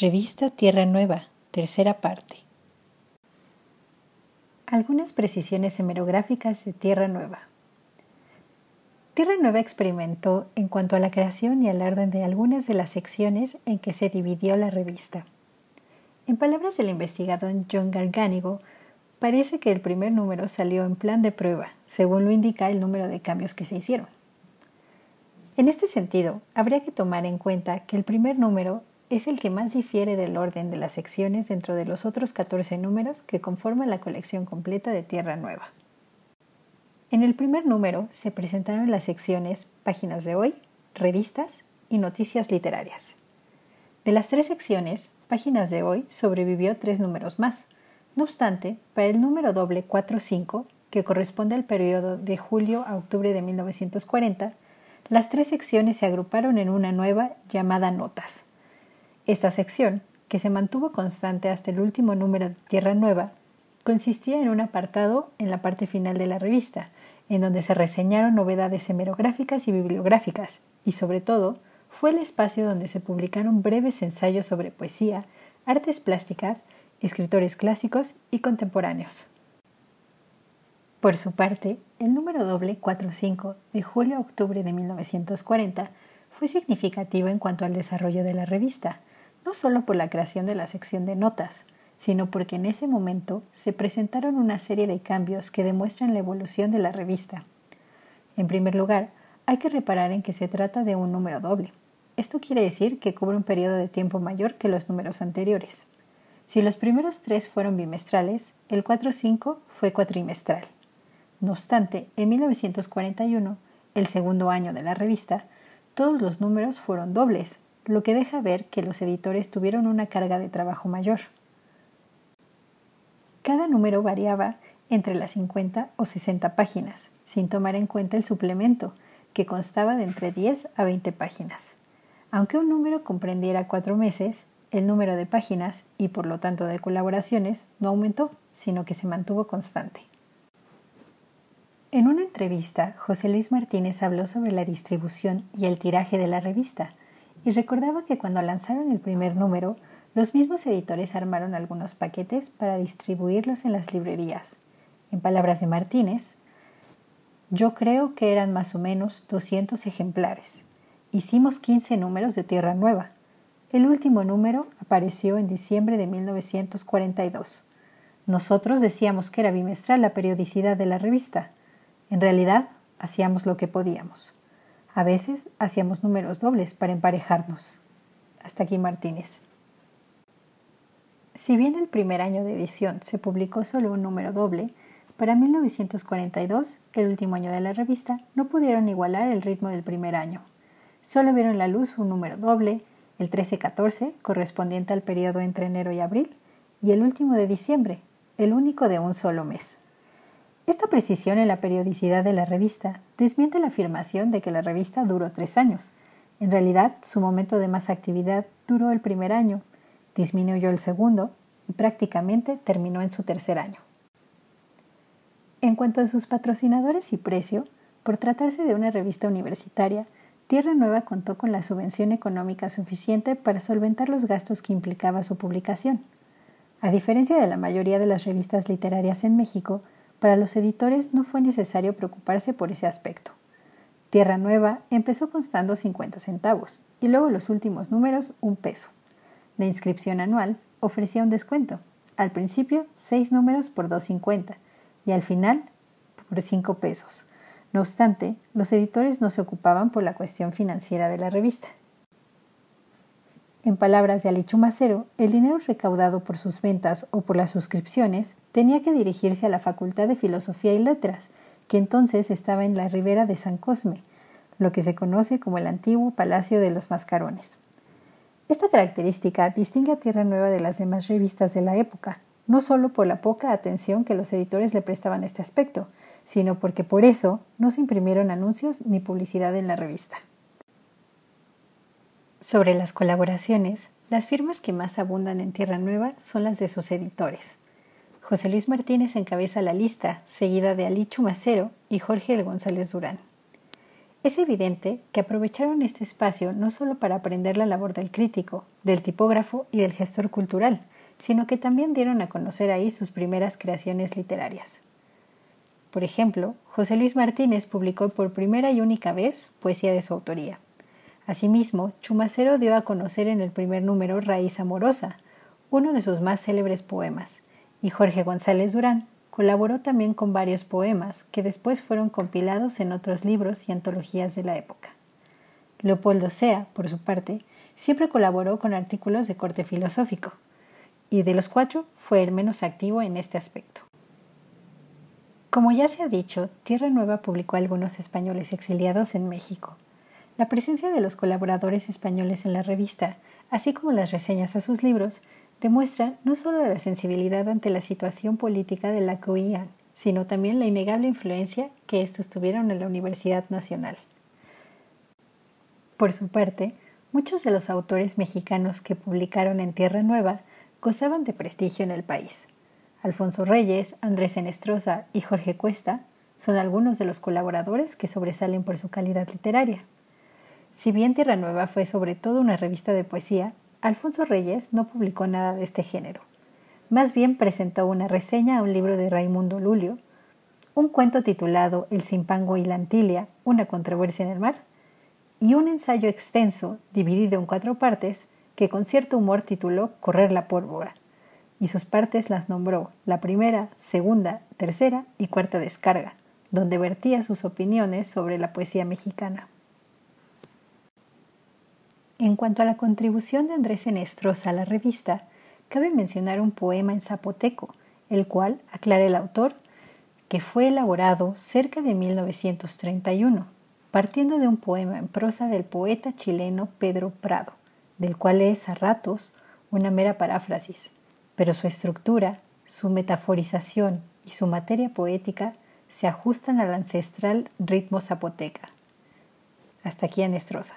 Revista Tierra Nueva, tercera parte. Algunas precisiones hemerográficas de Tierra Nueva. Tierra Nueva experimentó en cuanto a la creación y al orden de algunas de las secciones en que se dividió la revista. En palabras del investigador John Garganigo, parece que el primer número salió en plan de prueba, según lo indica el número de cambios que se hicieron. En este sentido, habría que tomar en cuenta que el primer número es el que más difiere del orden de las secciones dentro de los otros 14 números que conforman la colección completa de Tierra Nueva. En el primer número se presentaron las secciones Páginas de hoy, Revistas y Noticias literarias. De las tres secciones, Páginas de hoy sobrevivió tres números más. No obstante, para el número doble 4-5, que corresponde al periodo de julio a octubre de 1940, las tres secciones se agruparon en una nueva llamada Notas. Esta sección, que se mantuvo constante hasta el último número de Tierra Nueva, consistía en un apartado en la parte final de la revista, en donde se reseñaron novedades hemerográficas y bibliográficas, y sobre todo, fue el espacio donde se publicaron breves ensayos sobre poesía, artes plásticas, escritores clásicos y contemporáneos. Por su parte, el número doble 45 de julio a octubre de 1940 fue significativo en cuanto al desarrollo de la revista, no solo por la creación de la sección de notas, sino porque en ese momento se presentaron una serie de cambios que demuestran la evolución de la revista. En primer lugar, hay que reparar en que se trata de un número doble. Esto quiere decir que cubre un periodo de tiempo mayor que los números anteriores. Si los primeros tres fueron bimestrales, el 4-5 fue cuatrimestral. No obstante, en 1941, el segundo año de la revista, todos los números fueron dobles, lo que deja ver que los editores tuvieron una carga de trabajo mayor. Cada número variaba entre las 50 o 60 páginas, sin tomar en cuenta el suplemento, que constaba de entre 10 a 20 páginas. Aunque un número comprendiera cuatro meses, el número de páginas y por lo tanto de colaboraciones no aumentó, sino que se mantuvo constante. En una entrevista, José Luis Martínez habló sobre la distribución y el tiraje de la revista y recordaba que cuando lanzaron el primer número, los mismos editores armaron algunos paquetes para distribuirlos en las librerías. En palabras de Martínez, yo creo que eran más o menos 200 ejemplares. Hicimos 15 números de Tierra Nueva. El último número apareció en diciembre de 1942. Nosotros decíamos que era bimestral la periodicidad de la revista. En realidad, hacíamos lo que podíamos. A veces hacíamos números dobles para emparejarnos. Hasta aquí Martínez. Si bien el primer año de edición se publicó solo un número doble, para 1942, el último año de la revista, no pudieron igualar el ritmo del primer año. Solo vieron la luz un número doble, el 13-14, correspondiente al periodo entre enero y abril, y el último de diciembre, el único de un solo mes. Esta precisión en la periodicidad de la revista desmiente la afirmación de que la revista duró tres años. En realidad, su momento de más actividad duró el primer año, disminuyó el segundo y prácticamente terminó en su tercer año. En cuanto a sus patrocinadores y precio, por tratarse de una revista universitaria, Tierra Nueva contó con la subvención económica suficiente para solventar los gastos que implicaba su publicación. A diferencia de la mayoría de las revistas literarias en México, para los editores no fue necesario preocuparse por ese aspecto. Tierra Nueva empezó constando 50 centavos y luego los últimos números un peso. La inscripción anual ofrecía un descuento. Al principio, seis números por 2.50 y al final por 5 pesos no obstante, los editores no se ocupaban por la cuestión financiera de la revista. En palabras de Ali Chumacero, el dinero recaudado por sus ventas o por las suscripciones tenía que dirigirse a la Facultad de Filosofía y Letras, que entonces estaba en la ribera de San Cosme, lo que se conoce como el antiguo Palacio de los Mascarones. Esta característica distingue a Tierra Nueva de las demás revistas de la época, no solo por la poca atención que los editores le prestaban a este aspecto, sino porque por eso no se imprimieron anuncios ni publicidad en la revista. Sobre las colaboraciones, las firmas que más abundan en Tierra Nueva son las de sus editores. José Luis Martínez encabeza la lista, seguida de Ali Chumacero y Jorge El González Durán. Es evidente que aprovecharon este espacio no solo para aprender la labor del crítico, del tipógrafo y del gestor cultural, sino que también dieron a conocer ahí sus primeras creaciones literarias. Por ejemplo, José Luis Martínez publicó por primera y única vez poesía de su autoría. Asimismo, Chumacero dio a conocer en el primer número Raíz Amorosa, uno de sus más célebres poemas, y Jorge González Durán colaboró también con varios poemas que después fueron compilados en otros libros y antologías de la época. Leopoldo Sea, por su parte, siempre colaboró con artículos de corte filosófico, y de los cuatro fue el menos activo en este aspecto. Como ya se ha dicho, Tierra Nueva publicó algunos españoles exiliados en México. La presencia de los colaboradores españoles en la revista, así como las reseñas a sus libros, demuestra no solo la sensibilidad ante la situación política de la que huían, sino también la innegable influencia que estos tuvieron en la Universidad Nacional. Por su parte, muchos de los autores mexicanos que publicaron en Tierra Nueva gozaban de prestigio en el país. Alfonso Reyes, Andrés Enestrosa y Jorge Cuesta son algunos de los colaboradores que sobresalen por su calidad literaria. Si bien Tierra Nueva fue sobre todo una revista de poesía, Alfonso Reyes no publicó nada de este género. Más bien presentó una reseña a un libro de Raimundo Lulio, un cuento titulado El Simpango y la Antilia, una controversia en el mar, y un ensayo extenso, dividido en cuatro partes, que con cierto humor tituló Correr la pólvora, y sus partes las nombró la primera, segunda, tercera y cuarta descarga, donde vertía sus opiniones sobre la poesía mexicana. En cuanto a la contribución de Andrés Enestrosa a la revista, cabe mencionar un poema en zapoteco, el cual, aclara el autor, que fue elaborado cerca de 1931, partiendo de un poema en prosa del poeta chileno Pedro Prado del cual es a ratos una mera paráfrasis, pero su estructura, su metaforización y su materia poética se ajustan al ancestral ritmo zapoteca. Hasta aquí Anestrosa.